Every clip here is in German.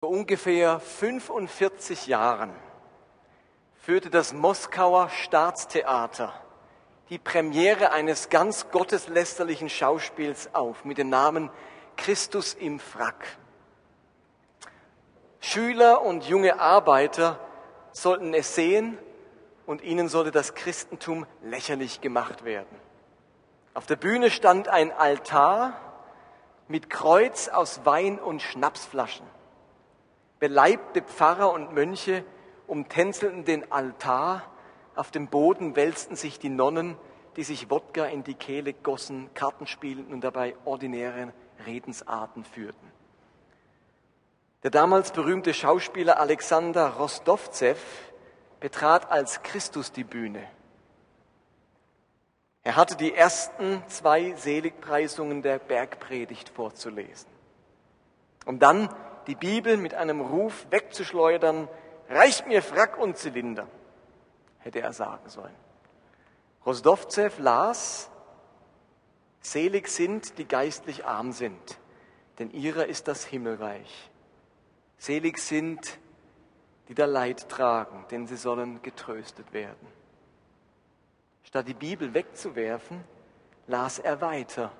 Vor ungefähr 45 Jahren führte das Moskauer Staatstheater die Premiere eines ganz gotteslästerlichen Schauspiels auf mit dem Namen Christus im Frack. Schüler und junge Arbeiter sollten es sehen und ihnen sollte das Christentum lächerlich gemacht werden. Auf der Bühne stand ein Altar mit Kreuz aus Wein und Schnapsflaschen. Beleibte Pfarrer und Mönche umtänzelten den Altar, auf dem Boden wälzten sich die Nonnen, die sich Wodka in die Kehle gossen, Karten spielten und dabei ordinäre Redensarten führten. Der damals berühmte Schauspieler Alexander Rostovzew betrat als Christus die Bühne. Er hatte die ersten zwei Seligpreisungen der Bergpredigt vorzulesen, um dann die Bibel mit einem Ruf wegzuschleudern, reicht mir Frack und Zylinder, hätte er sagen sollen. Rostovzew las, selig sind, die geistlich arm sind, denn ihrer ist das Himmelreich. Selig sind, die da Leid tragen, denn sie sollen getröstet werden. Statt die Bibel wegzuwerfen, las er weiter.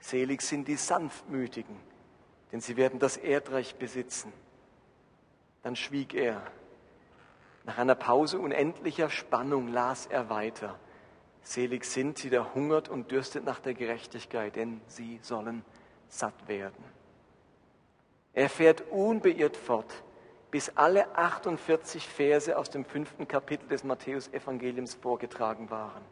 Selig sind die Sanftmütigen, denn sie werden das Erdreich besitzen. Dann schwieg er. Nach einer Pause unendlicher Spannung las er weiter. Selig sind sie, der hungert und dürstet nach der Gerechtigkeit, denn sie sollen satt werden. Er fährt unbeirrt fort, bis alle 48 Verse aus dem fünften Kapitel des Matthäusevangeliums vorgetragen waren.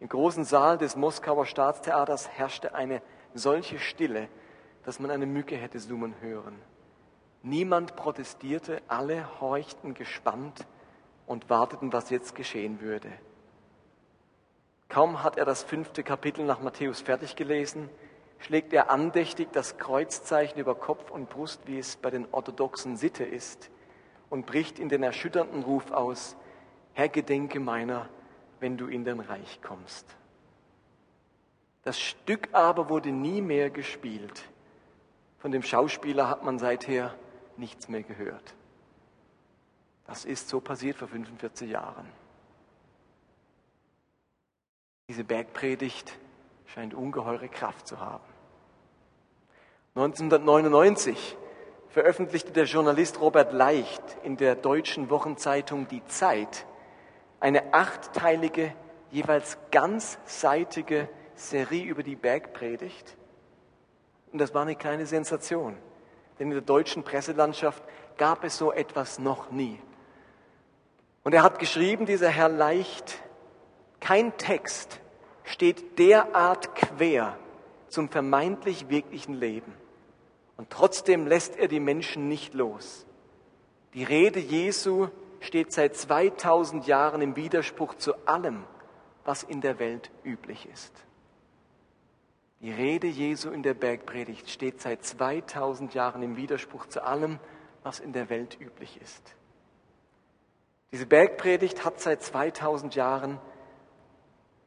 Im großen Saal des Moskauer Staatstheaters herrschte eine solche Stille, dass man eine Mücke hätte summen hören. Niemand protestierte, alle horchten gespannt und warteten, was jetzt geschehen würde. Kaum hat er das fünfte Kapitel nach Matthäus fertig gelesen, schlägt er andächtig das Kreuzzeichen über Kopf und Brust, wie es bei den orthodoxen Sitte ist, und bricht in den erschütternden Ruf aus, Herr, gedenke meiner, wenn du in dein Reich kommst. Das Stück aber wurde nie mehr gespielt. Von dem Schauspieler hat man seither nichts mehr gehört. Das ist so passiert vor 45 Jahren. Diese Bergpredigt scheint ungeheure Kraft zu haben. 1999 veröffentlichte der Journalist Robert Leicht in der deutschen Wochenzeitung Die Zeit eine achtteilige, jeweils ganzseitige Serie über die Bergpredigt. Und das war eine kleine Sensation, denn in der deutschen Presselandschaft gab es so etwas noch nie. Und er hat geschrieben, dieser Herr Leicht, kein Text steht derart quer zum vermeintlich wirklichen Leben. Und trotzdem lässt er die Menschen nicht los. Die Rede Jesu steht seit 2000 Jahren im Widerspruch zu allem, was in der Welt üblich ist. Die Rede Jesu in der Bergpredigt steht seit 2000 Jahren im Widerspruch zu allem, was in der Welt üblich ist. Diese Bergpredigt hat seit 2000 Jahren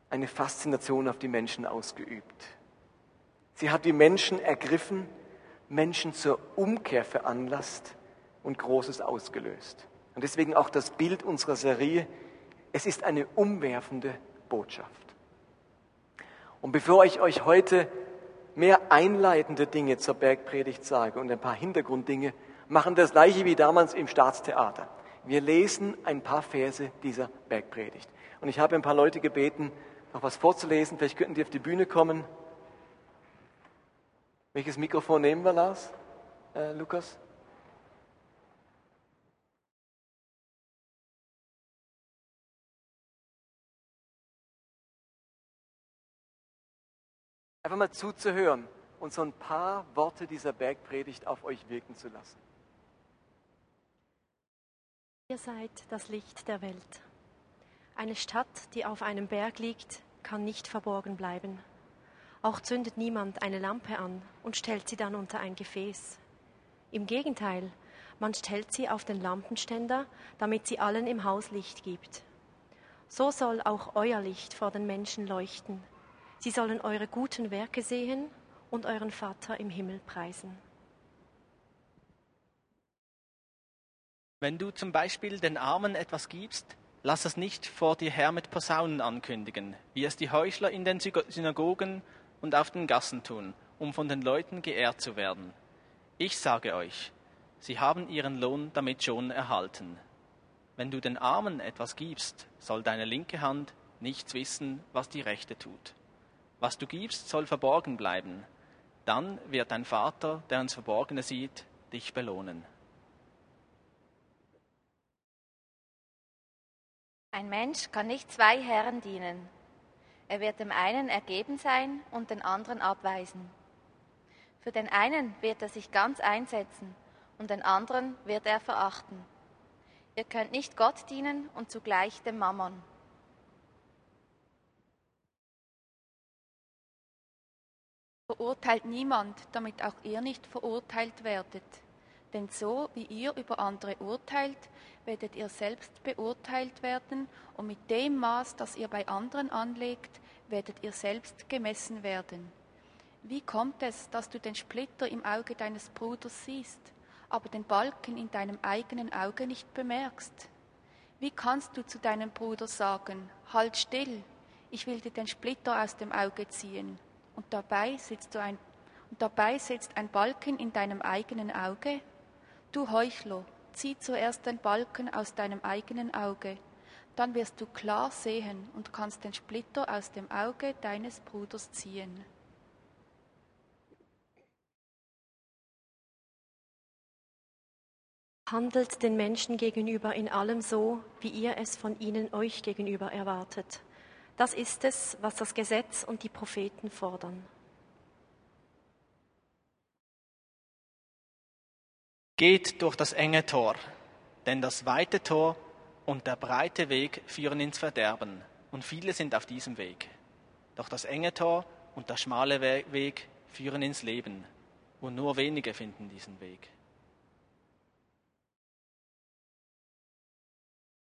eine Faszination auf die Menschen ausgeübt. Sie hat die Menschen ergriffen, Menschen zur Umkehr veranlasst und Großes ausgelöst. Und deswegen auch das Bild unserer Serie, es ist eine umwerfende Botschaft. Und bevor ich euch heute mehr einleitende Dinge zur Bergpredigt sage und ein paar Hintergrunddinge, machen das gleiche wie damals im Staatstheater. Wir lesen ein paar Verse dieser Bergpredigt. Und ich habe ein paar Leute gebeten, noch was vorzulesen. Vielleicht könnten die auf die Bühne kommen. Welches Mikrofon nehmen wir, Lars? Äh, Lukas? Einfach mal zuzuhören und so ein paar Worte dieser Bergpredigt auf euch wirken zu lassen. Ihr seid das Licht der Welt. Eine Stadt, die auf einem Berg liegt, kann nicht verborgen bleiben. Auch zündet niemand eine Lampe an und stellt sie dann unter ein Gefäß. Im Gegenteil, man stellt sie auf den Lampenständer, damit sie allen im Haus Licht gibt. So soll auch euer Licht vor den Menschen leuchten. Sie sollen eure guten Werke sehen und euren Vater im Himmel preisen. Wenn du zum Beispiel den Armen etwas gibst, lass es nicht vor dir her mit Posaunen ankündigen, wie es die Heuchler in den Synagogen und auf den Gassen tun, um von den Leuten geehrt zu werden. Ich sage euch, sie haben ihren Lohn damit schon erhalten. Wenn du den Armen etwas gibst, soll deine linke Hand nichts wissen, was die rechte tut. Was du gibst, soll verborgen bleiben. Dann wird dein Vater, der ins Verborgene sieht, dich belohnen. Ein Mensch kann nicht zwei Herren dienen. Er wird dem einen ergeben sein und den anderen abweisen. Für den einen wird er sich ganz einsetzen und den anderen wird er verachten. Ihr könnt nicht Gott dienen und zugleich dem Mammon. Verurteilt niemand, damit auch ihr nicht verurteilt werdet. Denn so wie ihr über andere urteilt, werdet ihr selbst beurteilt werden, und mit dem Maß, das ihr bei anderen anlegt, werdet ihr selbst gemessen werden. Wie kommt es, dass du den Splitter im Auge deines Bruders siehst, aber den Balken in deinem eigenen Auge nicht bemerkst? Wie kannst du zu deinem Bruder sagen, halt still, ich will dir den Splitter aus dem Auge ziehen, und dabei sitzt, du ein, und dabei sitzt ein Balken in deinem eigenen Auge? Du Heuchler, zieh zuerst den Balken aus deinem eigenen Auge, dann wirst du klar sehen und kannst den Splitter aus dem Auge deines Bruders ziehen. Handelt den Menschen gegenüber in allem so, wie ihr es von ihnen euch gegenüber erwartet. Das ist es, was das Gesetz und die Propheten fordern. Geht durch das enge Tor, denn das weite Tor und der breite Weg führen ins Verderben, und viele sind auf diesem Weg. Doch das enge Tor und der schmale Weg führen ins Leben, und nur wenige finden diesen Weg.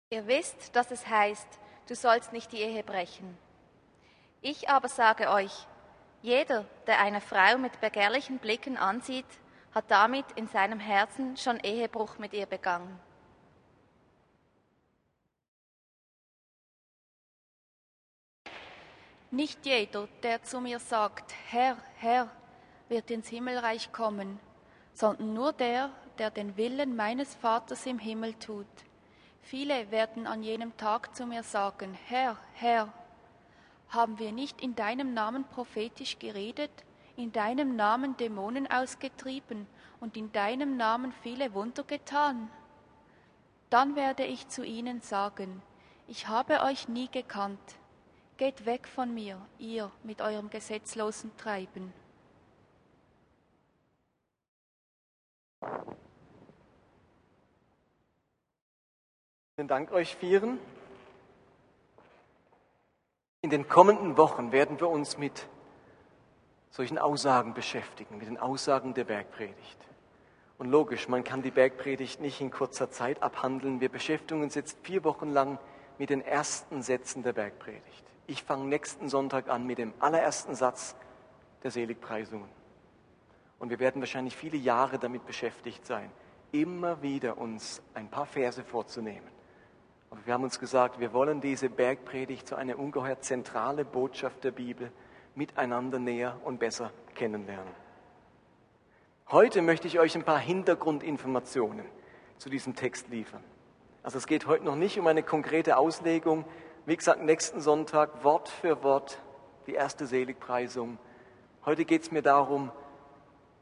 Ihr wisst, dass es heißt, du sollst nicht die Ehe brechen. Ich aber sage euch, jeder, der eine Frau mit begehrlichen Blicken ansieht, hat damit in seinem Herzen schon Ehebruch mit ihr begangen. Nicht jeder, der zu mir sagt, Herr, Herr, wird ins Himmelreich kommen, sondern nur der, der den Willen meines Vaters im Himmel tut. Viele werden an jenem Tag zu mir sagen, Herr, Herr, haben wir nicht in deinem Namen prophetisch geredet in deinem Namen Dämonen ausgetrieben und in deinem Namen viele Wunder getan? Dann werde ich zu ihnen sagen, ich habe euch nie gekannt. Geht weg von mir, ihr mit eurem gesetzlosen Treiben. Vielen Dank euch Vieren. In den kommenden Wochen werden wir uns mit solchen Aussagen beschäftigen, mit den Aussagen der Bergpredigt. Und logisch, man kann die Bergpredigt nicht in kurzer Zeit abhandeln. Wir beschäftigen uns jetzt vier Wochen lang mit den ersten Sätzen der Bergpredigt. Ich fange nächsten Sonntag an mit dem allerersten Satz der Seligpreisungen. Und wir werden wahrscheinlich viele Jahre damit beschäftigt sein, immer wieder uns ein paar Verse vorzunehmen. Aber wir haben uns gesagt, wir wollen diese Bergpredigt zu einer ungeheuer zentrale Botschaft der Bibel miteinander näher und besser kennenlernen. Heute möchte ich euch ein paar Hintergrundinformationen zu diesem Text liefern. Also es geht heute noch nicht um eine konkrete Auslegung. Wie gesagt, nächsten Sonntag Wort für Wort die erste Seligpreisung. Heute geht es mir darum,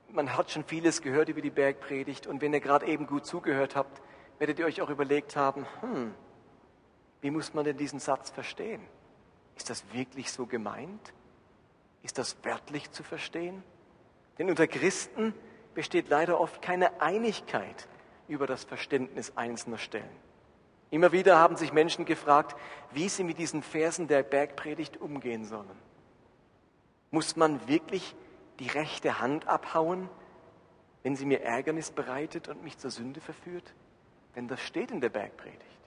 man hat schon vieles gehört über die Bergpredigt und wenn ihr gerade eben gut zugehört habt, werdet ihr euch auch überlegt haben, hm, wie muss man denn diesen Satz verstehen? Ist das wirklich so gemeint? Ist das wörtlich zu verstehen? Denn unter Christen besteht leider oft keine Einigkeit über das Verständnis einzelner Stellen. Immer wieder haben sich Menschen gefragt, wie sie mit diesen Versen der Bergpredigt umgehen sollen. Muss man wirklich die rechte Hand abhauen, wenn sie mir Ärgernis bereitet und mich zur Sünde verführt? Denn das steht in der Bergpredigt.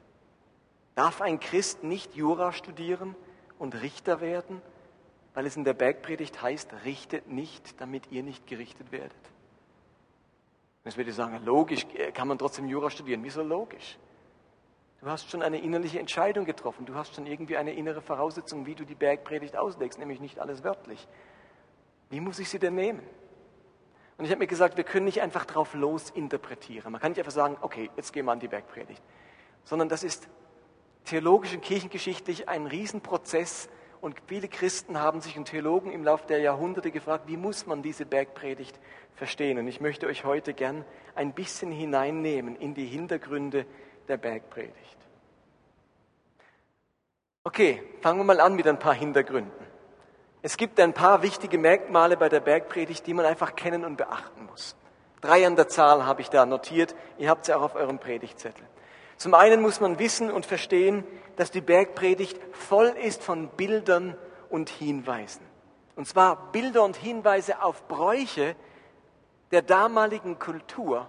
Darf ein Christ nicht Jura studieren und Richter werden weil es in der Bergpredigt heißt, richtet nicht, damit ihr nicht gerichtet werdet. Jetzt würde ich sagen, logisch, kann man trotzdem Jura studieren. Wieso logisch? Du hast schon eine innerliche Entscheidung getroffen. Du hast schon irgendwie eine innere Voraussetzung, wie du die Bergpredigt auslegst, nämlich nicht alles wörtlich. Wie muss ich sie denn nehmen? Und ich habe mir gesagt, wir können nicht einfach drauf los interpretieren. Man kann nicht einfach sagen, okay, jetzt gehen wir an die Bergpredigt. Sondern das ist theologisch und kirchengeschichtlich ein Riesenprozess. Und viele Christen haben sich und Theologen im Laufe der Jahrhunderte gefragt, wie muss man diese Bergpredigt verstehen? Und ich möchte euch heute gern ein bisschen hineinnehmen in die Hintergründe der Bergpredigt. Okay, fangen wir mal an mit ein paar Hintergründen. Es gibt ein paar wichtige Merkmale bei der Bergpredigt, die man einfach kennen und beachten muss. Drei an der Zahl habe ich da notiert. Ihr habt sie auch auf eurem Predigtzettel. Zum einen muss man wissen und verstehen, dass die Bergpredigt voll ist von Bildern und Hinweisen. Und zwar Bilder und Hinweise auf Bräuche der damaligen Kultur.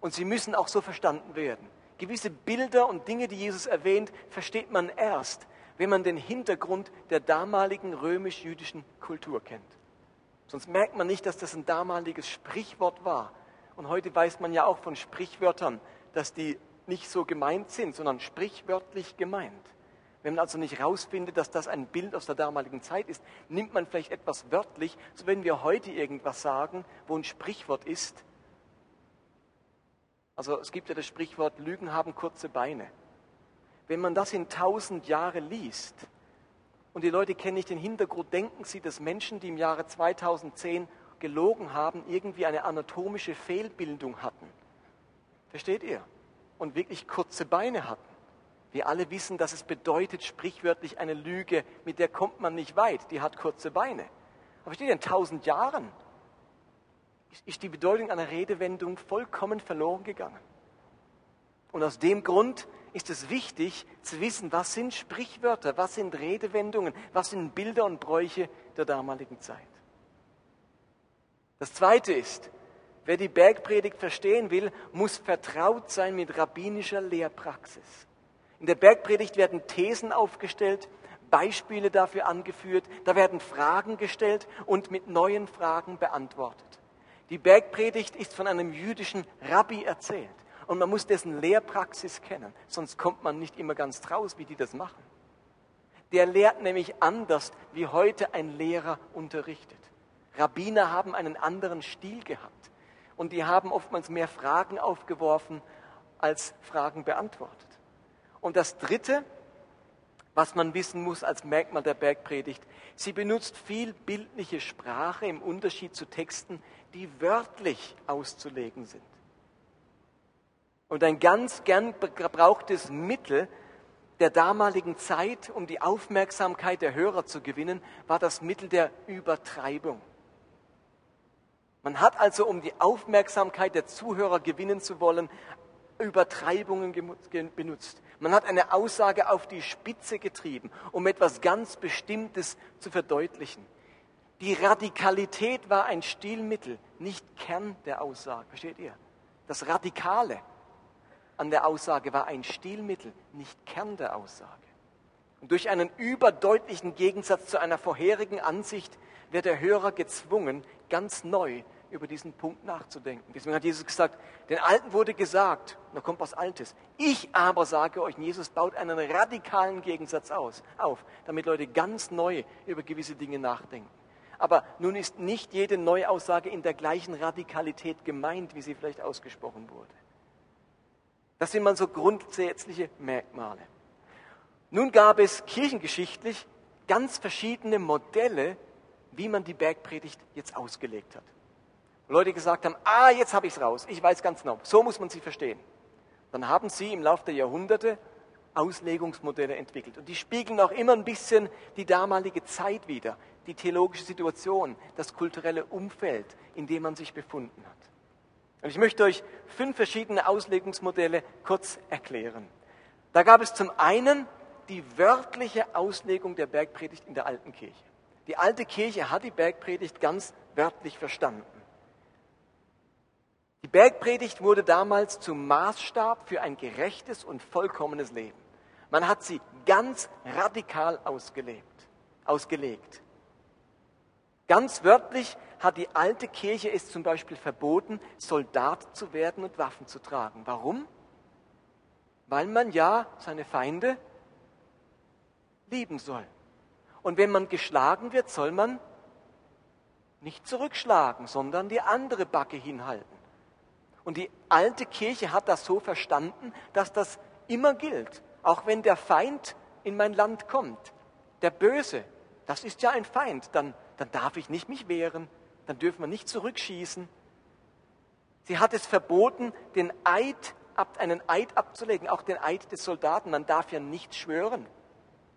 Und sie müssen auch so verstanden werden. Gewisse Bilder und Dinge, die Jesus erwähnt, versteht man erst, wenn man den Hintergrund der damaligen römisch-jüdischen Kultur kennt. Sonst merkt man nicht, dass das ein damaliges Sprichwort war. Und heute weiß man ja auch von Sprichwörtern, dass die nicht so gemeint sind, sondern sprichwörtlich gemeint. Wenn man also nicht herausfindet, dass das ein Bild aus der damaligen Zeit ist, nimmt man vielleicht etwas wörtlich, so wenn wir heute irgendwas sagen, wo ein Sprichwort ist. Also es gibt ja das Sprichwort, Lügen haben kurze Beine wenn man das in tausend Jahre liest, und die Leute kennen nicht den Hintergrund, denken sie, dass Menschen, die im Jahre 2010 gelogen haben, irgendwie eine anatomische Fehlbildung hatten. Versteht ihr? Und wirklich kurze Beine hatten. Wir alle wissen, dass es bedeutet, sprichwörtlich eine Lüge, mit der kommt man nicht weit, die hat kurze Beine. Aber ihr, in tausend Jahren ist die Bedeutung einer Redewendung vollkommen verloren gegangen. Und aus dem Grund ist es wichtig zu wissen, was sind Sprichwörter, was sind Redewendungen, was sind Bilder und Bräuche der damaligen Zeit. Das Zweite ist, wer die Bergpredigt verstehen will, muss vertraut sein mit rabbinischer Lehrpraxis. In der Bergpredigt werden Thesen aufgestellt, Beispiele dafür angeführt, da werden Fragen gestellt und mit neuen Fragen beantwortet. Die Bergpredigt ist von einem jüdischen Rabbi erzählt. Und man muss dessen Lehrpraxis kennen, sonst kommt man nicht immer ganz draus, wie die das machen. Der lehrt nämlich anders, wie heute ein Lehrer unterrichtet. Rabbiner haben einen anderen Stil gehabt und die haben oftmals mehr Fragen aufgeworfen als Fragen beantwortet. Und das Dritte, was man wissen muss als Merkmal der Bergpredigt, sie benutzt viel bildliche Sprache im Unterschied zu Texten, die wörtlich auszulegen sind. Und ein ganz gern gebrauchtes Mittel der damaligen Zeit, um die Aufmerksamkeit der Hörer zu gewinnen, war das Mittel der Übertreibung. Man hat also, um die Aufmerksamkeit der Zuhörer gewinnen zu wollen, Übertreibungen benutzt. Man hat eine Aussage auf die Spitze getrieben, um etwas ganz Bestimmtes zu verdeutlichen. Die Radikalität war ein Stilmittel, nicht Kern der Aussage. Versteht ihr? Das Radikale an der Aussage war ein Stilmittel, nicht Kern der Aussage. Und durch einen überdeutlichen Gegensatz zu einer vorherigen Ansicht wird der Hörer gezwungen, ganz neu über diesen Punkt nachzudenken. Deswegen hat Jesus gesagt, den Alten wurde gesagt, da kommt was Altes. Ich aber sage euch, Jesus baut einen radikalen Gegensatz aus, auf, damit Leute ganz neu über gewisse Dinge nachdenken. Aber nun ist nicht jede Neuaussage in der gleichen Radikalität gemeint, wie sie vielleicht ausgesprochen wurde. Das sind mal so grundsätzliche Merkmale. Nun gab es kirchengeschichtlich ganz verschiedene Modelle, wie man die Bergpredigt jetzt ausgelegt hat. Leute gesagt haben, ah, jetzt habe ich es raus, ich weiß ganz genau, so muss man sie verstehen. Dann haben sie im Laufe der Jahrhunderte Auslegungsmodelle entwickelt. Und die spiegeln auch immer ein bisschen die damalige Zeit wider, die theologische Situation, das kulturelle Umfeld, in dem man sich befunden hat. Und ich möchte euch fünf verschiedene Auslegungsmodelle kurz erklären. Da gab es zum einen die wörtliche Auslegung der Bergpredigt in der alten Kirche. Die alte Kirche hat die Bergpredigt ganz wörtlich verstanden. Bergpredigt wurde damals zum Maßstab für ein gerechtes und vollkommenes Leben. Man hat sie ganz radikal ausgelebt, ausgelegt. Ganz wörtlich hat die alte Kirche es zum Beispiel verboten, Soldat zu werden und Waffen zu tragen. Warum? Weil man ja seine Feinde lieben soll. Und wenn man geschlagen wird, soll man nicht zurückschlagen, sondern die andere Backe hinhalten. Und die alte Kirche hat das so verstanden, dass das immer gilt. Auch wenn der Feind in mein Land kommt, der Böse, das ist ja ein Feind, dann, dann darf ich nicht mich wehren, dann dürfen wir nicht zurückschießen. Sie hat es verboten, den Eid, einen Eid abzulegen, auch den Eid des Soldaten. Man darf ja nicht schwören.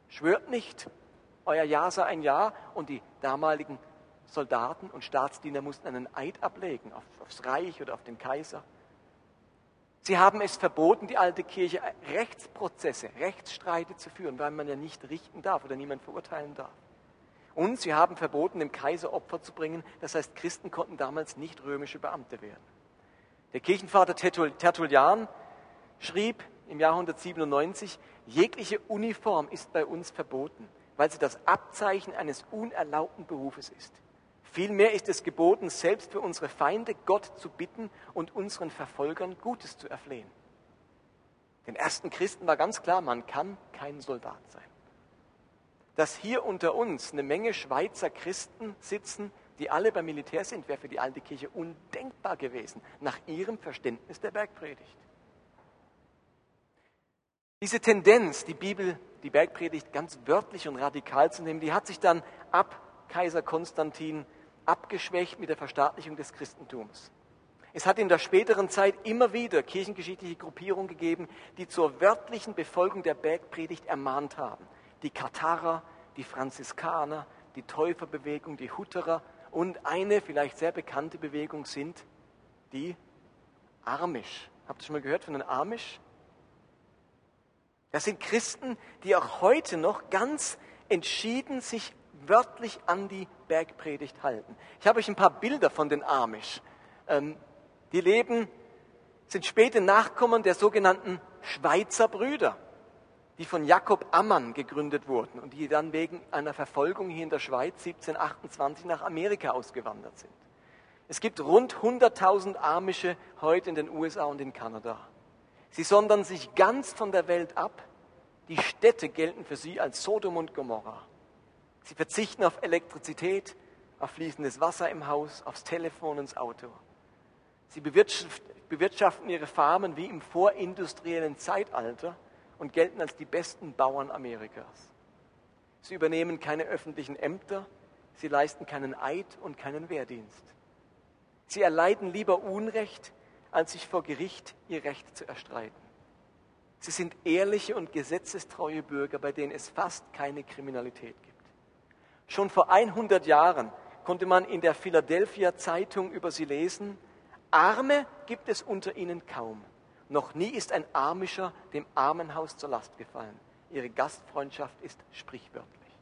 Schwört nicht. Euer Ja sei ein Ja und die damaligen Soldaten und Staatsdiener mussten einen Eid ablegen auf, aufs Reich oder auf den Kaiser. Sie haben es verboten, die alte Kirche Rechtsprozesse, Rechtsstreite zu führen, weil man ja nicht richten darf oder niemand verurteilen darf. Und sie haben verboten, dem Kaiser Opfer zu bringen. Das heißt, Christen konnten damals nicht römische Beamte werden. Der Kirchenvater Tertullian schrieb im Jahr 197, jegliche Uniform ist bei uns verboten, weil sie das Abzeichen eines unerlaubten Berufes ist. Vielmehr ist es geboten, selbst für unsere Feinde Gott zu bitten und unseren Verfolgern Gutes zu erflehen. Den ersten Christen war ganz klar, man kann kein Soldat sein. Dass hier unter uns eine Menge Schweizer Christen sitzen, die alle beim Militär sind, wäre für die alte Kirche undenkbar gewesen, nach ihrem Verständnis der Bergpredigt. Diese Tendenz, die Bibel, die Bergpredigt ganz wörtlich und radikal zu nehmen, die hat sich dann ab Kaiser Konstantin abgeschwächt mit der Verstaatlichung des Christentums. Es hat in der späteren Zeit immer wieder kirchengeschichtliche Gruppierungen gegeben, die zur wörtlichen Befolgung der Bergpredigt ermahnt haben. Die Katharer, die Franziskaner, die Täuferbewegung, die Hutterer und eine vielleicht sehr bekannte Bewegung sind die Amish. Habt ihr schon mal gehört von den Amish? Das sind Christen, die auch heute noch ganz entschieden sich wörtlich an die Bergpredigt halten. Ich habe euch ein paar Bilder von den Amish. Ähm, die leben, sind späte Nachkommen der sogenannten Schweizer Brüder, die von Jakob Ammann gegründet wurden und die dann wegen einer Verfolgung hier in der Schweiz 1728 nach Amerika ausgewandert sind. Es gibt rund 100.000 Amische heute in den USA und in Kanada. Sie sondern sich ganz von der Welt ab. Die Städte gelten für sie als Sodom und Gomorrah. Sie verzichten auf Elektrizität, auf fließendes Wasser im Haus, aufs Telefon das Auto. Sie bewirtschaften ihre Farmen wie im vorindustriellen Zeitalter und gelten als die besten Bauern Amerikas. Sie übernehmen keine öffentlichen Ämter, sie leisten keinen Eid und keinen Wehrdienst. Sie erleiden lieber Unrecht, als sich vor Gericht ihr Recht zu erstreiten. Sie sind ehrliche und gesetzestreue Bürger, bei denen es fast keine Kriminalität gibt. Schon vor 100 Jahren konnte man in der Philadelphia Zeitung über sie lesen, Arme gibt es unter ihnen kaum. Noch nie ist ein Armischer dem Armenhaus zur Last gefallen. Ihre Gastfreundschaft ist sprichwörtlich.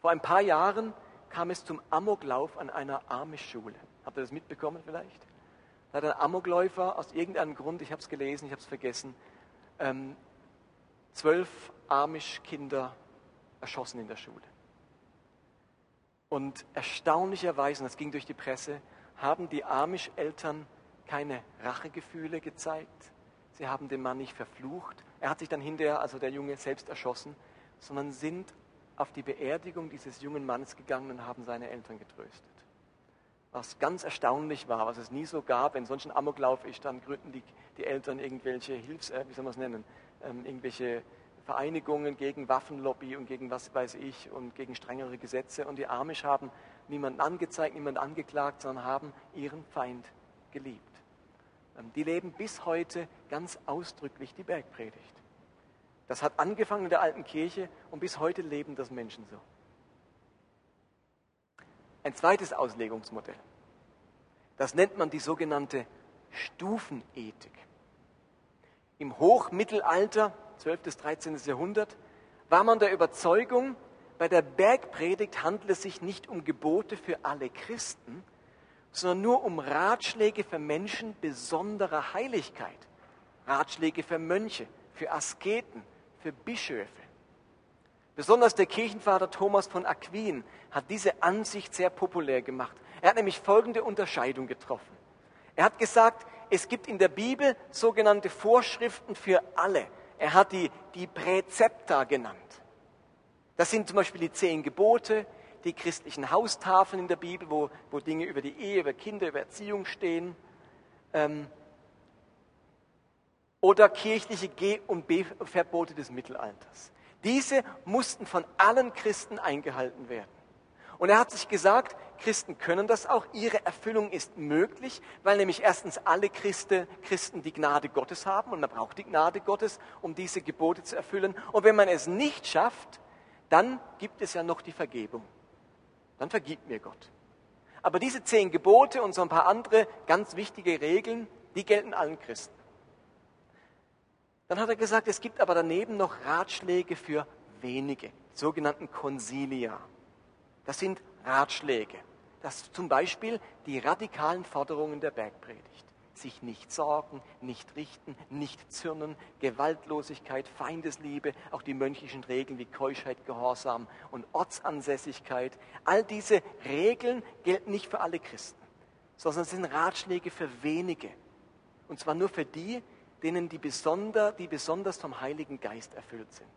Vor ein paar Jahren kam es zum Amoklauf an einer Amischschule. Habt ihr das mitbekommen vielleicht? Da hat ein Amokläufer aus irgendeinem Grund, ich habe es gelesen, ich habe es vergessen, ähm, zwölf Amish-Kinder erschossen in der Schule. Und erstaunlicherweise, und das ging durch die Presse, haben die Amish-Eltern keine Rachegefühle gezeigt. Sie haben den Mann nicht verflucht. Er hat sich dann hinterher, also der Junge, selbst erschossen, sondern sind auf die Beerdigung dieses jungen Mannes gegangen und haben seine Eltern getröstet. Was ganz erstaunlich war, was es nie so gab, wenn sonst ein Amoklauf ist, dann gründen die, die Eltern irgendwelche Hilfs-, äh, wie soll man es nennen, ähm, irgendwelche Vereinigungen gegen Waffenlobby und gegen was weiß ich und gegen strengere Gesetze. Und die Amish haben niemanden angezeigt, niemanden angeklagt, sondern haben ihren Feind geliebt. Ähm, die leben bis heute ganz ausdrücklich die Bergpredigt. Das hat angefangen in der alten Kirche und bis heute leben das Menschen so. Ein zweites Auslegungsmodell. Das nennt man die sogenannte Stufenethik. Im Hochmittelalter 12. bis 13. Jahrhundert, war man der Überzeugung, bei der Bergpredigt handelt es sich nicht um Gebote für alle Christen, sondern nur um Ratschläge für Menschen besonderer Heiligkeit. Ratschläge für Mönche, für Asketen, für Bischöfe. Besonders der Kirchenvater Thomas von Aquin hat diese Ansicht sehr populär gemacht. Er hat nämlich folgende Unterscheidung getroffen. Er hat gesagt, es gibt in der Bibel sogenannte Vorschriften für alle. Er hat die, die Präzepta genannt. Das sind zum Beispiel die zehn Gebote, die christlichen Haustafeln in der Bibel, wo, wo Dinge über die Ehe, über Kinder, über Erziehung stehen. Ähm, oder kirchliche Geh- und Verbote des Mittelalters. Diese mussten von allen Christen eingehalten werden. Und er hat sich gesagt, Christen können das auch, ihre Erfüllung ist möglich, weil nämlich erstens alle Christen, Christen die Gnade Gottes haben und man braucht die Gnade Gottes, um diese Gebote zu erfüllen. Und wenn man es nicht schafft, dann gibt es ja noch die Vergebung. Dann vergibt mir Gott. Aber diese zehn Gebote und so ein paar andere ganz wichtige Regeln, die gelten allen Christen. Dann hat er gesagt, es gibt aber daneben noch Ratschläge für wenige, sogenannten Consilia. Das sind Ratschläge. Das zum Beispiel die radikalen Forderungen der Bergpredigt. Sich nicht sorgen, nicht richten, nicht zürnen, Gewaltlosigkeit, Feindesliebe, auch die mönchischen Regeln wie Keuschheit, Gehorsam und Ortsansässigkeit. All diese Regeln gelten nicht für alle Christen, sondern sind Ratschläge für wenige. Und zwar nur für die, denen die, besonder, die besonders vom Heiligen Geist erfüllt sind.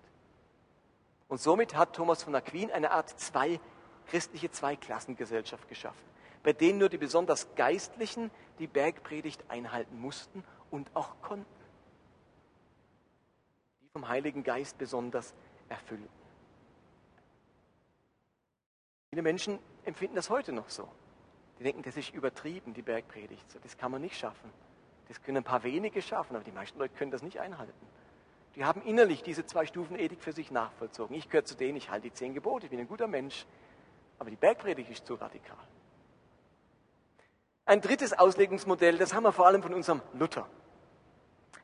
Und somit hat Thomas von Aquin eine Art zwei, christliche Zweiklassengesellschaft geschaffen, bei denen nur die besonders Geistlichen die Bergpredigt einhalten mussten und auch konnten. Die vom Heiligen Geist besonders erfüllten. Viele Menschen empfinden das heute noch so. Die denken, das ist übertrieben, die Bergpredigt. Das kann man nicht schaffen. Das können ein paar wenige schaffen, aber die meisten Leute können das nicht einhalten. Die haben innerlich diese zwei Stufen Ethik für sich nachvollzogen. Ich gehöre zu denen, ich halte die zehn Gebote, ich bin ein guter Mensch. Aber die Bergpredigt ist zu radikal. Ein drittes Auslegungsmodell, das haben wir vor allem von unserem Luther.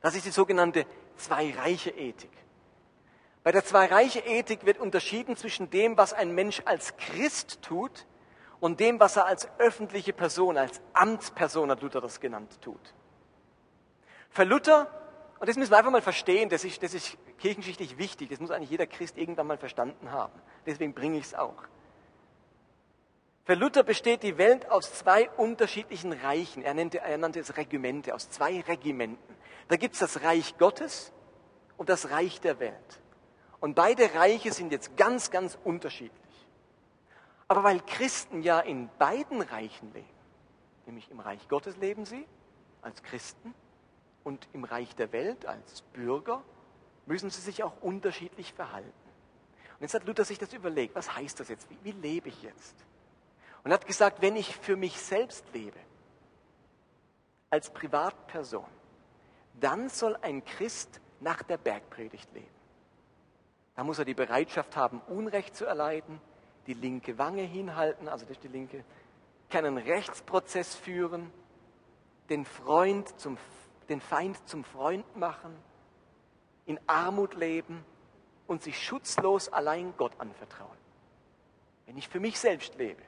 Das ist die sogenannte Zwei-Reiche-Ethik. Bei der Zwei-Reiche-Ethik wird unterschieden zwischen dem, was ein Mensch als Christ tut und dem, was er als öffentliche Person, als Amtsperson, hat Luther das genannt, tut. Für Luther, und das müssen wir einfach mal verstehen, das ist, das ist kirchenschichtlich wichtig, das muss eigentlich jeder Christ irgendwann mal verstanden haben. Deswegen bringe ich es auch. Für Luther besteht die Welt aus zwei unterschiedlichen Reichen. Er nannte, er nannte es Regimente, aus zwei Regimenten. Da gibt es das Reich Gottes und das Reich der Welt. Und beide Reiche sind jetzt ganz, ganz unterschiedlich. Aber weil Christen ja in beiden Reichen leben, nämlich im Reich Gottes leben sie als Christen und im Reich der Welt als Bürger müssen sie sich auch unterschiedlich verhalten. Und jetzt hat Luther sich das überlegt, was heißt das jetzt? Wie, wie lebe ich jetzt? Und hat gesagt, wenn ich für mich selbst lebe, als Privatperson, dann soll ein Christ nach der Bergpredigt leben. Da muss er die Bereitschaft haben, Unrecht zu erleiden, die linke Wange hinhalten, also ist die linke, keinen Rechtsprozess führen, den Freund zum den Feind zum Freund machen, in Armut leben und sich schutzlos allein Gott anvertrauen. Wenn ich für mich selbst lebe.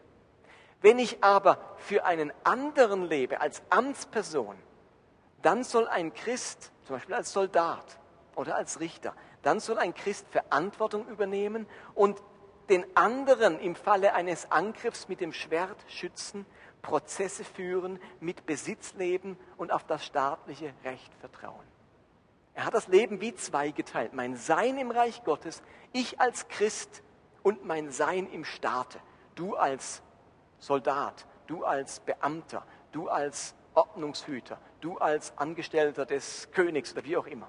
Wenn ich aber für einen anderen lebe, als Amtsperson, dann soll ein Christ, zum Beispiel als Soldat oder als Richter, dann soll ein Christ Verantwortung übernehmen und den anderen im Falle eines Angriffs mit dem Schwert schützen Prozesse führen, mit Besitz leben und auf das staatliche Recht vertrauen. Er hat das Leben wie zweigeteilt. Mein Sein im Reich Gottes, ich als Christ und mein Sein im Staate. Du als Soldat, du als Beamter, du als Ordnungshüter, du als Angestellter des Königs oder wie auch immer.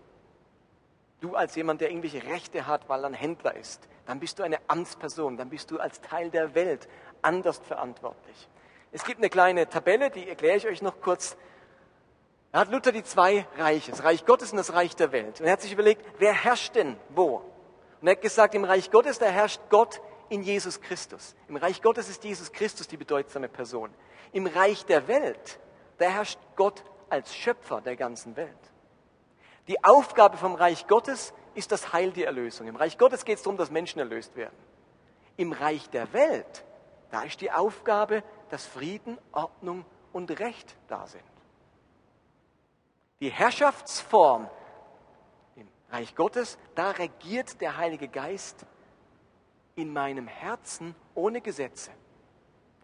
Du als jemand, der irgendwelche Rechte hat, weil er ein Händler ist, dann bist du eine Amtsperson, dann bist du als Teil der Welt anders verantwortlich. Es gibt eine kleine Tabelle, die erkläre ich euch noch kurz. Da hat Luther die zwei Reiche, das Reich Gottes und das Reich der Welt. Und er hat sich überlegt, wer herrscht denn wo? Und er hat gesagt, im Reich Gottes, da herrscht Gott in Jesus Christus. Im Reich Gottes ist Jesus Christus die bedeutsame Person. Im Reich der Welt, da herrscht Gott als Schöpfer der ganzen Welt. Die Aufgabe vom Reich Gottes ist das Heil, die Erlösung. Im Reich Gottes geht es darum, dass Menschen erlöst werden. Im Reich der Welt, da ist die Aufgabe, dass Frieden, Ordnung und Recht da sind. Die Herrschaftsform im Reich Gottes, da regiert der Heilige Geist in meinem Herzen ohne Gesetze.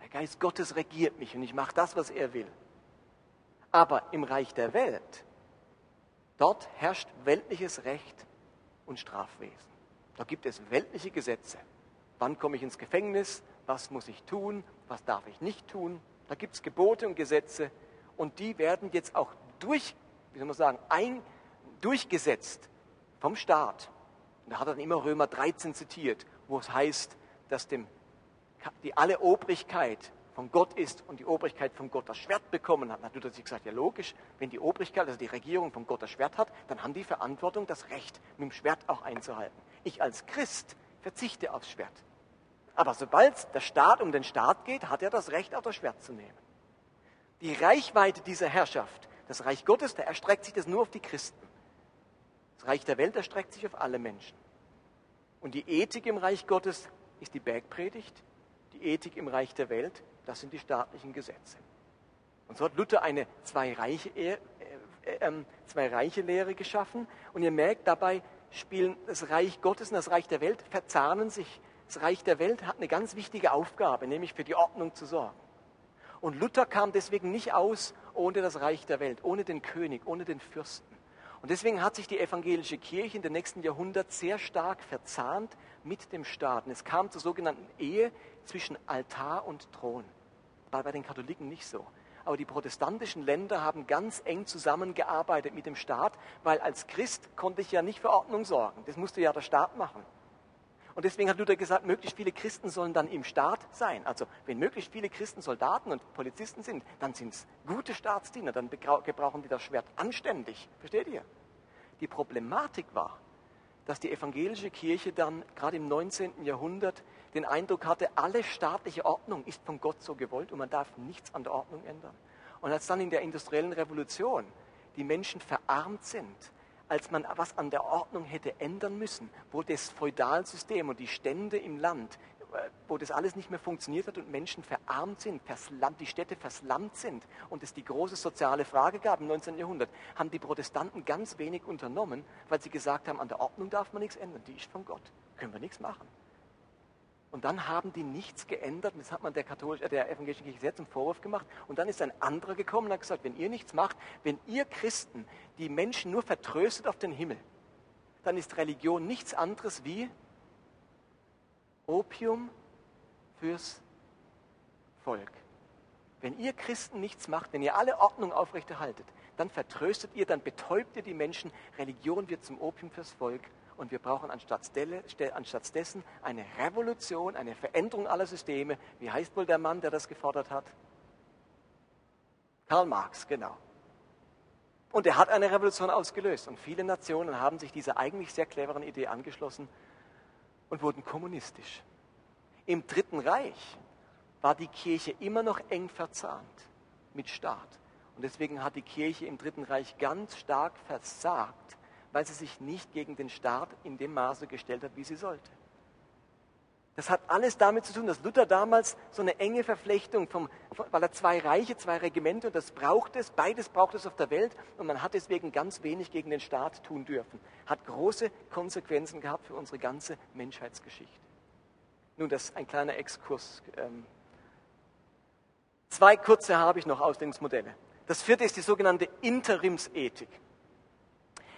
Der Geist Gottes regiert mich und ich mache das, was er will. Aber im Reich der Welt, dort herrscht weltliches Recht und Strafwesen. Da gibt es weltliche Gesetze. Wann komme ich ins Gefängnis? Was muss ich tun? Was darf ich nicht tun? Da gibt es Gebote und Gesetze und die werden jetzt auch durch, wie soll man sagen, ein, durchgesetzt vom Staat. Und da hat er dann immer Römer 13 zitiert, wo es heißt, dass dem, die alle Obrigkeit von Gott ist und die Obrigkeit von Gott das Schwert bekommen hat. Dann hat sich gesagt, ja logisch, wenn die Obrigkeit, also die Regierung von Gott das Schwert hat, dann haben die Verantwortung, das Recht mit dem Schwert auch einzuhalten. Ich als Christ verzichte aufs Schwert. Aber sobald der Staat um den Staat geht, hat er das Recht, auch das Schwert zu nehmen. Die Reichweite dieser Herrschaft, das Reich Gottes, da erstreckt sich das nur auf die Christen. Das Reich der Welt erstreckt sich auf alle Menschen. Und die Ethik im Reich Gottes ist die Bergpredigt, die Ethik im Reich der Welt das sind die staatlichen Gesetze. Und so hat Luther eine Zwei-Reiche-Lehre äh, äh, zwei Reiche geschaffen. Und ihr merkt, dabei spielen das Reich Gottes und das Reich der Welt, verzahnen sich. Das Reich der Welt hat eine ganz wichtige Aufgabe, nämlich für die Ordnung zu sorgen. Und Luther kam deswegen nicht aus ohne das Reich der Welt, ohne den König, ohne den Fürsten. Und deswegen hat sich die evangelische Kirche in den nächsten Jahrhundert sehr stark verzahnt mit dem Staat. Und es kam zur sogenannten Ehe zwischen Altar und Thron war bei den Katholiken nicht so. Aber die protestantischen Länder haben ganz eng zusammengearbeitet mit dem Staat, weil als Christ konnte ich ja nicht für Ordnung sorgen. Das musste ja der Staat machen. Und deswegen hat Luther gesagt, möglichst viele Christen sollen dann im Staat sein. Also wenn möglichst viele Christen Soldaten und Polizisten sind, dann sind es gute Staatsdiener, dann gebrauchen die das Schwert anständig. Versteht ihr? Die Problematik war, dass die evangelische Kirche dann gerade im 19. Jahrhundert den Eindruck hatte, alle staatliche Ordnung ist von Gott so gewollt und man darf nichts an der Ordnung ändern. Und als dann in der industriellen Revolution die Menschen verarmt sind, als man was an der Ordnung hätte ändern müssen, wo das Feudalsystem und die Stände im Land, äh, wo das alles nicht mehr funktioniert hat und Menschen verarmt sind, die Städte verslammt sind und es die große soziale Frage gab im 19. Jahrhundert, haben die Protestanten ganz wenig unternommen, weil sie gesagt haben, an der Ordnung darf man nichts ändern, die ist von Gott, können wir nichts machen. Und dann haben die nichts geändert. Das hat man der, Katholisch, äh, der evangelischen Kirche sehr zum Vorwurf gemacht. Und dann ist ein anderer gekommen und hat gesagt, wenn ihr nichts macht, wenn ihr Christen die Menschen nur vertröstet auf den Himmel, dann ist Religion nichts anderes wie Opium fürs Volk. Wenn ihr Christen nichts macht, wenn ihr alle Ordnung aufrechterhaltet, dann vertröstet ihr, dann betäubt ihr die Menschen. Religion wird zum Opium fürs Volk und wir brauchen anstatt, dessen eine Revolution, eine Veränderung aller Systeme. Wie heißt wohl der Mann, der das gefordert hat? Karl Marx, genau. Und er hat eine Revolution ausgelöst und viele Nationen haben sich dieser eigentlich sehr cleveren Idee angeschlossen und wurden kommunistisch. Im Dritten Reich war die Kirche immer noch eng verzahnt mit Staat. Und deswegen hat die Kirche im Dritten Reich ganz stark versagt, weil sie sich nicht gegen den Staat in dem Maße gestellt hat, wie sie sollte. Das hat alles damit zu tun, dass Luther damals so eine enge Verflechtung, vom, weil er zwei Reiche, zwei Regimente, und das braucht es, beides braucht es auf der Welt, und man hat deswegen ganz wenig gegen den Staat tun dürfen. Hat große Konsequenzen gehabt für unsere ganze Menschheitsgeschichte. Nun, das ist ein kleiner Exkurs. Ähm, zwei kurze habe ich noch Auslegungsmodelle. Das vierte ist die sogenannte Interimsethik.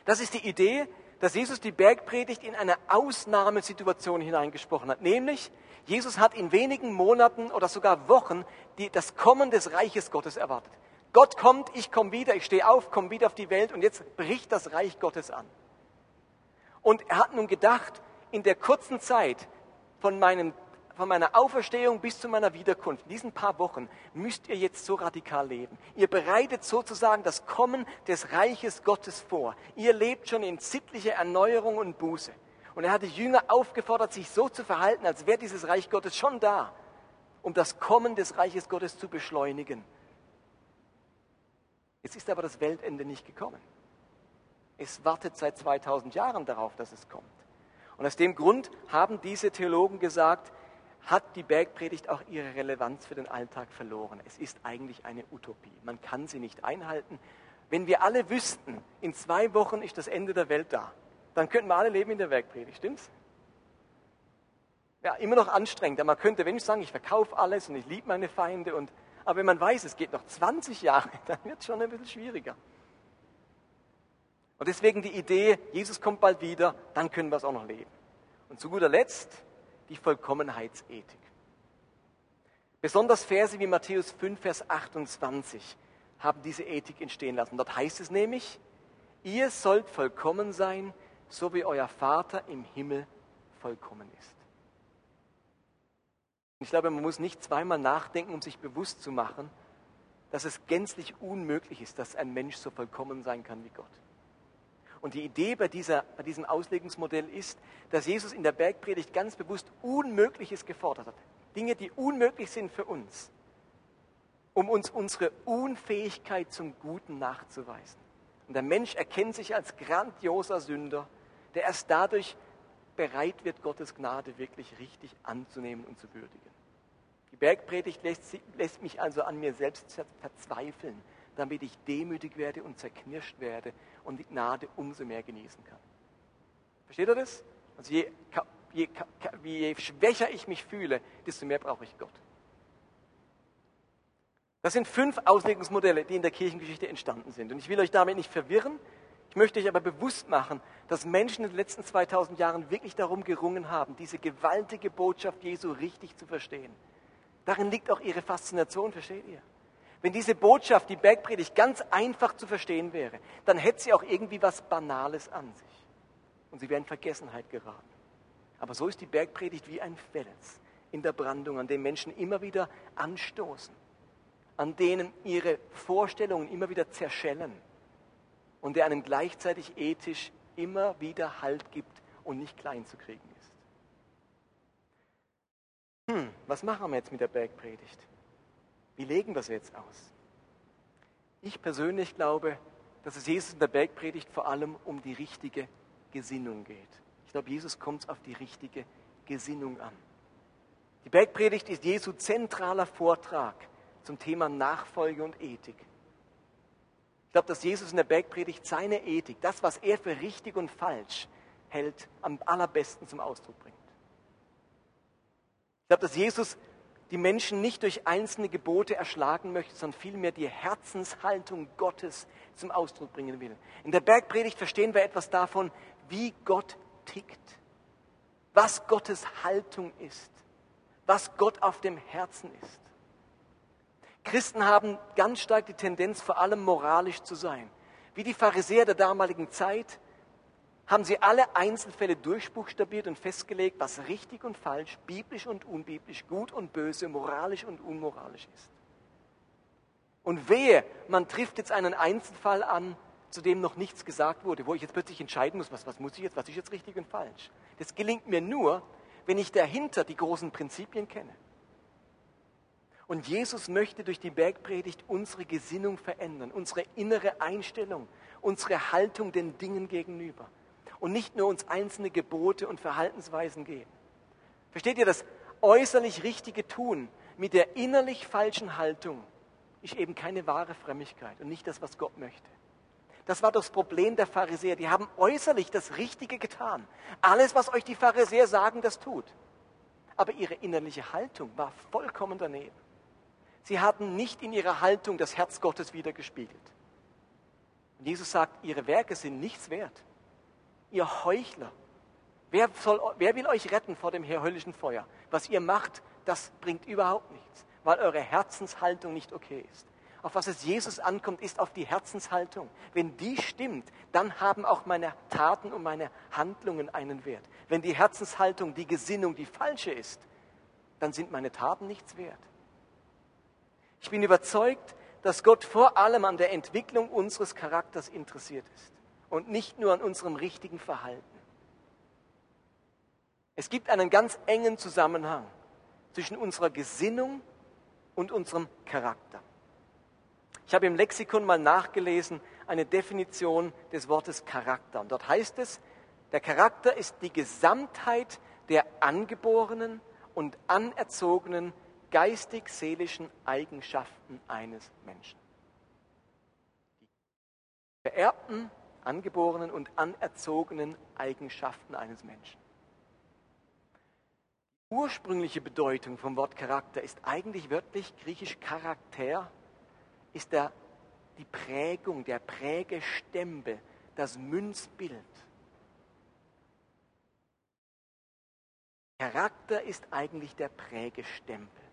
Das ist die Idee, dass Jesus die Bergpredigt in eine Ausnahmesituation hineingesprochen hat. Nämlich, Jesus hat in wenigen Monaten oder sogar Wochen die, das Kommen des Reiches Gottes erwartet. Gott kommt, ich komme wieder, ich stehe auf, komme wieder auf die Welt und jetzt bricht das Reich Gottes an. Und er hat nun gedacht, in der kurzen Zeit von meinem von meiner Auferstehung bis zu meiner Wiederkunft, in diesen paar Wochen, müsst ihr jetzt so radikal leben. Ihr bereitet sozusagen das Kommen des Reiches Gottes vor. Ihr lebt schon in sittlicher Erneuerung und Buße. Und er hat die Jünger aufgefordert, sich so zu verhalten, als wäre dieses Reich Gottes schon da, um das Kommen des Reiches Gottes zu beschleunigen. Jetzt ist aber das Weltende nicht gekommen. Es wartet seit 2000 Jahren darauf, dass es kommt. Und aus dem Grund haben diese Theologen gesagt, hat die Bergpredigt auch ihre Relevanz für den Alltag verloren. Es ist eigentlich eine Utopie. Man kann sie nicht einhalten. Wenn wir alle wüssten, in zwei Wochen ist das Ende der Welt da, dann könnten wir alle leben in der Bergpredigt, stimmt's? Ja, immer noch anstrengend. Man könnte, ich sagen, ich verkaufe alles und ich liebe meine Feinde, und, aber wenn man weiß, es geht noch 20 Jahre, dann wird es schon ein bisschen schwieriger. Und deswegen die Idee, Jesus kommt bald wieder, dann können wir es auch noch leben. Und zu guter Letzt die Vollkommenheitsethik. Besonders Verse wie Matthäus 5, Vers 28 haben diese Ethik entstehen lassen. Dort heißt es nämlich, ihr sollt vollkommen sein, so wie euer Vater im Himmel vollkommen ist. Ich glaube, man muss nicht zweimal nachdenken, um sich bewusst zu machen, dass es gänzlich unmöglich ist, dass ein Mensch so vollkommen sein kann wie Gott. Und die Idee bei, dieser, bei diesem Auslegungsmodell ist, dass Jesus in der Bergpredigt ganz bewusst Unmögliches gefordert hat. Dinge, die unmöglich sind für uns, um uns unsere Unfähigkeit zum Guten nachzuweisen. Und der Mensch erkennt sich als grandioser Sünder, der erst dadurch bereit wird, Gottes Gnade wirklich richtig anzunehmen und zu würdigen. Die Bergpredigt lässt, lässt mich also an mir selbst verzweifeln, damit ich demütig werde und zerknirscht werde und die Gnade umso mehr genießen kann. Versteht ihr das? Also je, je, je schwächer ich mich fühle, desto mehr brauche ich Gott. Das sind fünf Auslegungsmodelle, die in der Kirchengeschichte entstanden sind. Und ich will euch damit nicht verwirren. Ich möchte euch aber bewusst machen, dass Menschen in den letzten 2000 Jahren wirklich darum gerungen haben, diese gewaltige Botschaft Jesu richtig zu verstehen. Darin liegt auch ihre Faszination, versteht ihr? Wenn diese Botschaft, die Bergpredigt, ganz einfach zu verstehen wäre, dann hätte sie auch irgendwie was Banales an sich. Und sie wäre in Vergessenheit geraten. Aber so ist die Bergpredigt wie ein Fels in der Brandung, an dem Menschen immer wieder anstoßen, an denen ihre Vorstellungen immer wieder zerschellen und der einem gleichzeitig ethisch immer wieder Halt gibt und nicht klein zu kriegen ist. Hm, was machen wir jetzt mit der Bergpredigt? Wie legen wir es jetzt aus? Ich persönlich glaube, dass es Jesus in der Bergpredigt vor allem um die richtige Gesinnung geht. Ich glaube, Jesus kommt auf die richtige Gesinnung an. Die Bergpredigt ist Jesu zentraler Vortrag zum Thema Nachfolge und Ethik. Ich glaube, dass Jesus in der Bergpredigt seine Ethik, das, was er für richtig und falsch hält, am allerbesten zum Ausdruck bringt. Ich glaube, dass Jesus die Menschen nicht durch einzelne Gebote erschlagen möchte, sondern vielmehr die Herzenshaltung Gottes zum Ausdruck bringen will. In der Bergpredigt verstehen wir etwas davon, wie Gott tickt, was Gottes Haltung ist, was Gott auf dem Herzen ist. Christen haben ganz stark die Tendenz, vor allem moralisch zu sein. Wie die Pharisäer der damaligen Zeit haben sie alle Einzelfälle durchbuchstabiert und festgelegt, was richtig und falsch, biblisch und unbiblisch, gut und böse, moralisch und unmoralisch ist. Und wehe, man trifft jetzt einen Einzelfall an, zu dem noch nichts gesagt wurde, wo ich jetzt plötzlich entscheiden muss, was, was muss ich jetzt, was ist jetzt richtig und falsch. Das gelingt mir nur, wenn ich dahinter die großen Prinzipien kenne. Und Jesus möchte durch die Bergpredigt unsere Gesinnung verändern, unsere innere Einstellung, unsere Haltung den Dingen gegenüber und nicht nur uns einzelne Gebote und Verhaltensweisen geben. Versteht ihr, das äußerlich richtige Tun mit der innerlich falschen Haltung ist eben keine wahre Frömmigkeit und nicht das, was Gott möchte. Das war das Problem der Pharisäer. Die haben äußerlich das Richtige getan. Alles, was euch die Pharisäer sagen, das tut. Aber ihre innerliche Haltung war vollkommen daneben. Sie hatten nicht in ihrer Haltung das Herz Gottes wiedergespiegelt. Und Jesus sagt, ihre Werke sind nichts wert ihr Heuchler. Wer, soll, wer will euch retten vor dem höllischen Feuer? Was ihr macht, das bringt überhaupt nichts, weil eure Herzenshaltung nicht okay ist. Auf was es Jesus ankommt, ist auf die Herzenshaltung. Wenn die stimmt, dann haben auch meine Taten und meine Handlungen einen Wert. Wenn die Herzenshaltung, die Gesinnung die falsche ist, dann sind meine Taten nichts wert. Ich bin überzeugt, dass Gott vor allem an der Entwicklung unseres Charakters interessiert ist und nicht nur an unserem richtigen Verhalten. Es gibt einen ganz engen Zusammenhang zwischen unserer Gesinnung und unserem Charakter. Ich habe im Lexikon mal nachgelesen eine Definition des Wortes Charakter. Und dort heißt es, der Charakter ist die Gesamtheit der angeborenen und anerzogenen geistig-seelischen Eigenschaften eines Menschen. Die vererbten angeborenen und anerzogenen Eigenschaften eines Menschen. ursprüngliche Bedeutung vom Wort Charakter ist eigentlich wörtlich griechisch Charakter, ist der, die Prägung, der Prägestempel, das Münzbild. Charakter ist eigentlich der Prägestempel.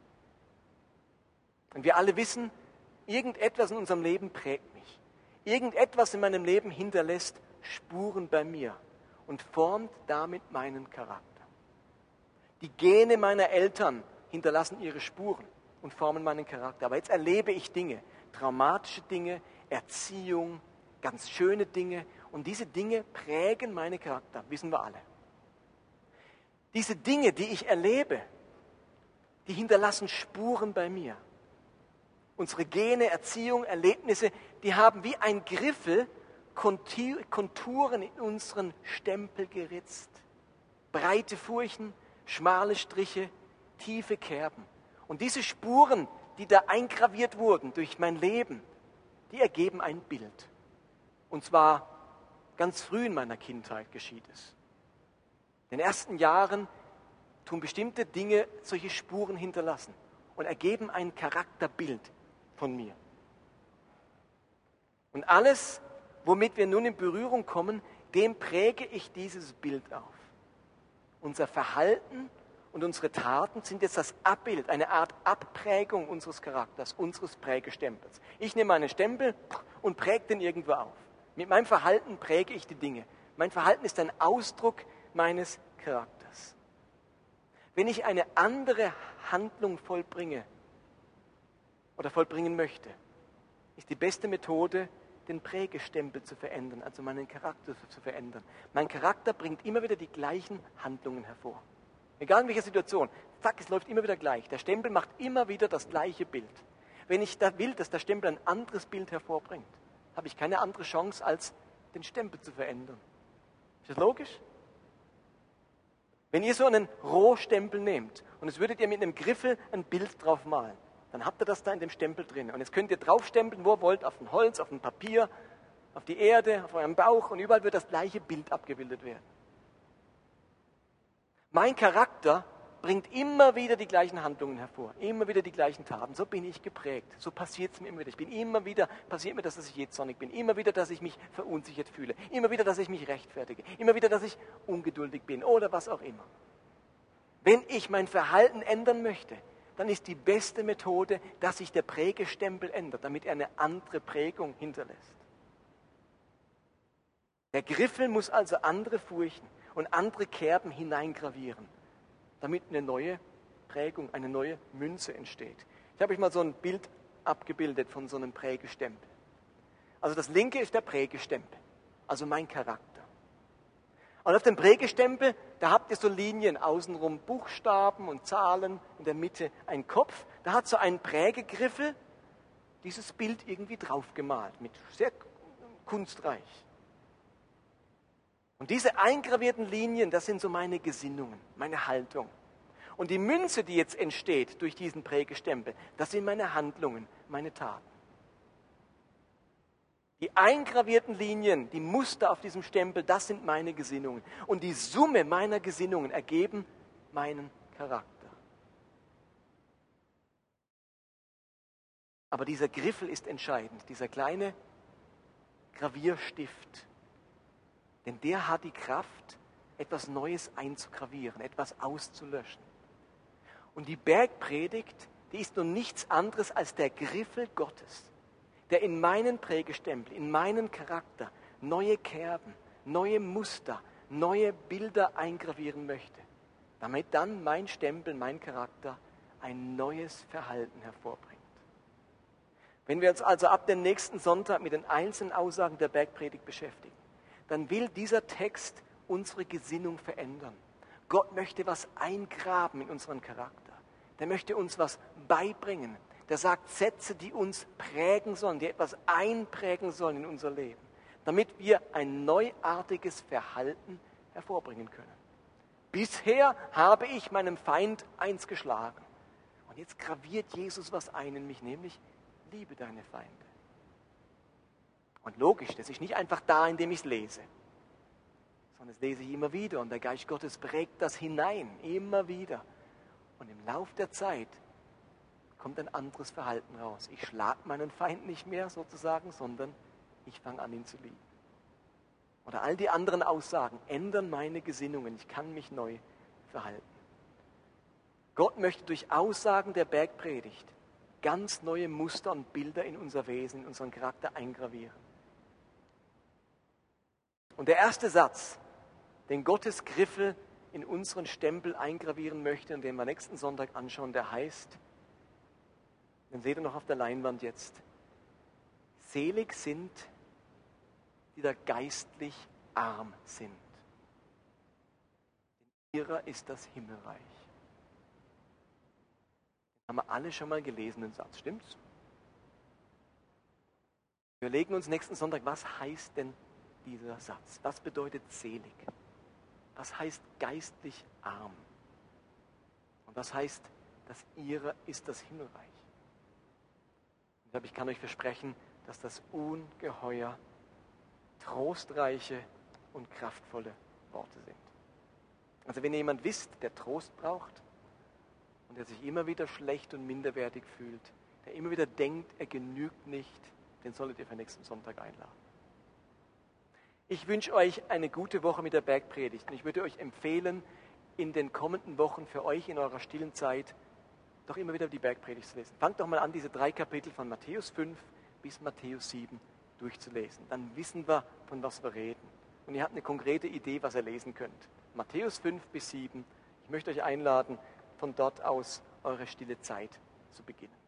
Und wir alle wissen, irgendetwas in unserem Leben prägt mich. Irgendetwas in meinem Leben hinterlässt Spuren bei mir und formt damit meinen Charakter. Die Gene meiner Eltern hinterlassen ihre Spuren und formen meinen Charakter. Aber jetzt erlebe ich Dinge, traumatische Dinge, Erziehung, ganz schöne Dinge. Und diese Dinge prägen meinen Charakter, wissen wir alle. Diese Dinge, die ich erlebe, die hinterlassen Spuren bei mir. Unsere Gene, Erziehung, Erlebnisse, die haben wie ein Griffel Konturen in unseren Stempel geritzt. Breite Furchen, schmale Striche, tiefe Kerben. Und diese Spuren, die da eingraviert wurden durch mein Leben, die ergeben ein Bild. Und zwar ganz früh in meiner Kindheit geschieht es. In den ersten Jahren tun bestimmte Dinge solche Spuren hinterlassen und ergeben ein Charakterbild von mir. Und alles, womit wir nun in Berührung kommen, dem präge ich dieses Bild auf. Unser Verhalten und unsere Taten sind jetzt das Abbild, eine Art Abprägung unseres Charakters, unseres Prägestempels. Ich nehme einen Stempel und präge den irgendwo auf. Mit meinem Verhalten präge ich die Dinge. Mein Verhalten ist ein Ausdruck meines Charakters. Wenn ich eine andere Handlung vollbringe oder vollbringen möchte, ist die beste Methode, den Prägestempel zu verändern, also meinen Charakter zu verändern. Mein Charakter bringt immer wieder die gleichen Handlungen hervor. Egal in welcher Situation. Zack, es läuft immer wieder gleich. Der Stempel macht immer wieder das gleiche Bild. Wenn ich da will, dass der Stempel ein anderes Bild hervorbringt, habe ich keine andere Chance, als den Stempel zu verändern. Ist das logisch? Wenn ihr so einen Rohstempel nehmt und es würdet ihr mit einem Griffel ein Bild drauf malen, dann habt ihr das da in dem Stempel drin. Und jetzt könnt ihr draufstempeln, wo ihr wollt, auf ein Holz, auf ein Papier, auf die Erde, auf eurem Bauch und überall wird das gleiche Bild abgebildet werden. Mein Charakter bringt immer wieder die gleichen Handlungen hervor, immer wieder die gleichen Taten. So bin ich geprägt. So passiert es mir immer wieder. Ich bin immer wieder, passiert mir, dass ich jetzt sonnig bin. Immer wieder, dass ich mich verunsichert fühle. Immer wieder, dass ich mich rechtfertige. Immer wieder, dass ich ungeduldig bin oder was auch immer. Wenn ich mein Verhalten ändern möchte, dann ist die beste Methode, dass sich der Prägestempel ändert, damit er eine andere Prägung hinterlässt. Der Griffel muss also andere Furchen und andere Kerben hineingravieren, damit eine neue Prägung, eine neue Münze entsteht. Ich habe euch mal so ein Bild abgebildet von so einem Prägestempel. Also das linke ist der Prägestempel, also mein Charakter. Und auf dem Prägestempel, da habt ihr so Linien außenrum, Buchstaben und Zahlen, in der Mitte ein Kopf. Da hat so ein Prägegriffel dieses Bild irgendwie draufgemalt, mit sehr kunstreich. Und diese eingravierten Linien, das sind so meine Gesinnungen, meine Haltung. Und die Münze, die jetzt entsteht durch diesen Prägestempel, das sind meine Handlungen, meine Taten. Die eingravierten Linien, die Muster auf diesem Stempel, das sind meine Gesinnungen. Und die Summe meiner Gesinnungen ergeben meinen Charakter. Aber dieser Griffel ist entscheidend, dieser kleine Gravierstift. Denn der hat die Kraft, etwas Neues einzugravieren, etwas auszulöschen. Und die Bergpredigt, die ist nun nichts anderes als der Griffel Gottes der in meinen Prägestempel, in meinen Charakter neue Kerben, neue Muster, neue Bilder eingravieren möchte, damit dann mein Stempel, mein Charakter ein neues Verhalten hervorbringt. Wenn wir uns also ab dem nächsten Sonntag mit den einzelnen Aussagen der Bergpredigt beschäftigen, dann will dieser Text unsere Gesinnung verändern. Gott möchte was eingraben in unseren Charakter. Der möchte uns was beibringen der sagt Sätze, die uns prägen sollen, die etwas einprägen sollen in unser Leben, damit wir ein neuartiges Verhalten hervorbringen können. Bisher habe ich meinem Feind eins geschlagen. Und jetzt graviert Jesus was ein in mich, nämlich liebe deine Feinde. Und logisch, das ist nicht einfach da, indem ich es lese, sondern das lese ich immer wieder und der Geist Gottes prägt das hinein, immer wieder. Und im Lauf der Zeit kommt ein anderes Verhalten raus. Ich schlage meinen Feind nicht mehr sozusagen, sondern ich fange an, ihn zu lieben. Oder all die anderen Aussagen ändern meine Gesinnungen. Ich kann mich neu verhalten. Gott möchte durch Aussagen der Bergpredigt ganz neue Muster und Bilder in unser Wesen, in unseren Charakter eingravieren. Und der erste Satz, den Gottes Griffel in unseren Stempel eingravieren möchte und den wir nächsten Sonntag anschauen, der heißt, den seht ihr noch auf der Leinwand jetzt, selig sind, die da geistlich arm sind. Denn ihrer ist das Himmelreich. Den haben wir alle schon mal gelesen, den Satz, stimmt's? Wir legen uns nächsten Sonntag, was heißt denn dieser Satz? Was bedeutet selig? Was heißt geistlich arm? Und was heißt, das ihre ist das Himmelreich? Ich kann euch versprechen, dass das ungeheuer trostreiche und kraftvolle Worte sind. Also wenn jemand wisst, der Trost braucht und der sich immer wieder schlecht und minderwertig fühlt, der immer wieder denkt, er genügt nicht, den solltet ihr für nächsten Sonntag einladen. Ich wünsche euch eine gute Woche mit der Bergpredigt und ich würde euch empfehlen, in den kommenden Wochen für euch in eurer stillen Zeit doch immer wieder die Bergpredigt zu lesen. Fangt doch mal an, diese drei Kapitel von Matthäus 5 bis Matthäus 7 durchzulesen. Dann wissen wir, von was wir reden. Und ihr habt eine konkrete Idee, was ihr lesen könnt. Matthäus 5 bis 7. Ich möchte euch einladen, von dort aus eure stille Zeit zu beginnen.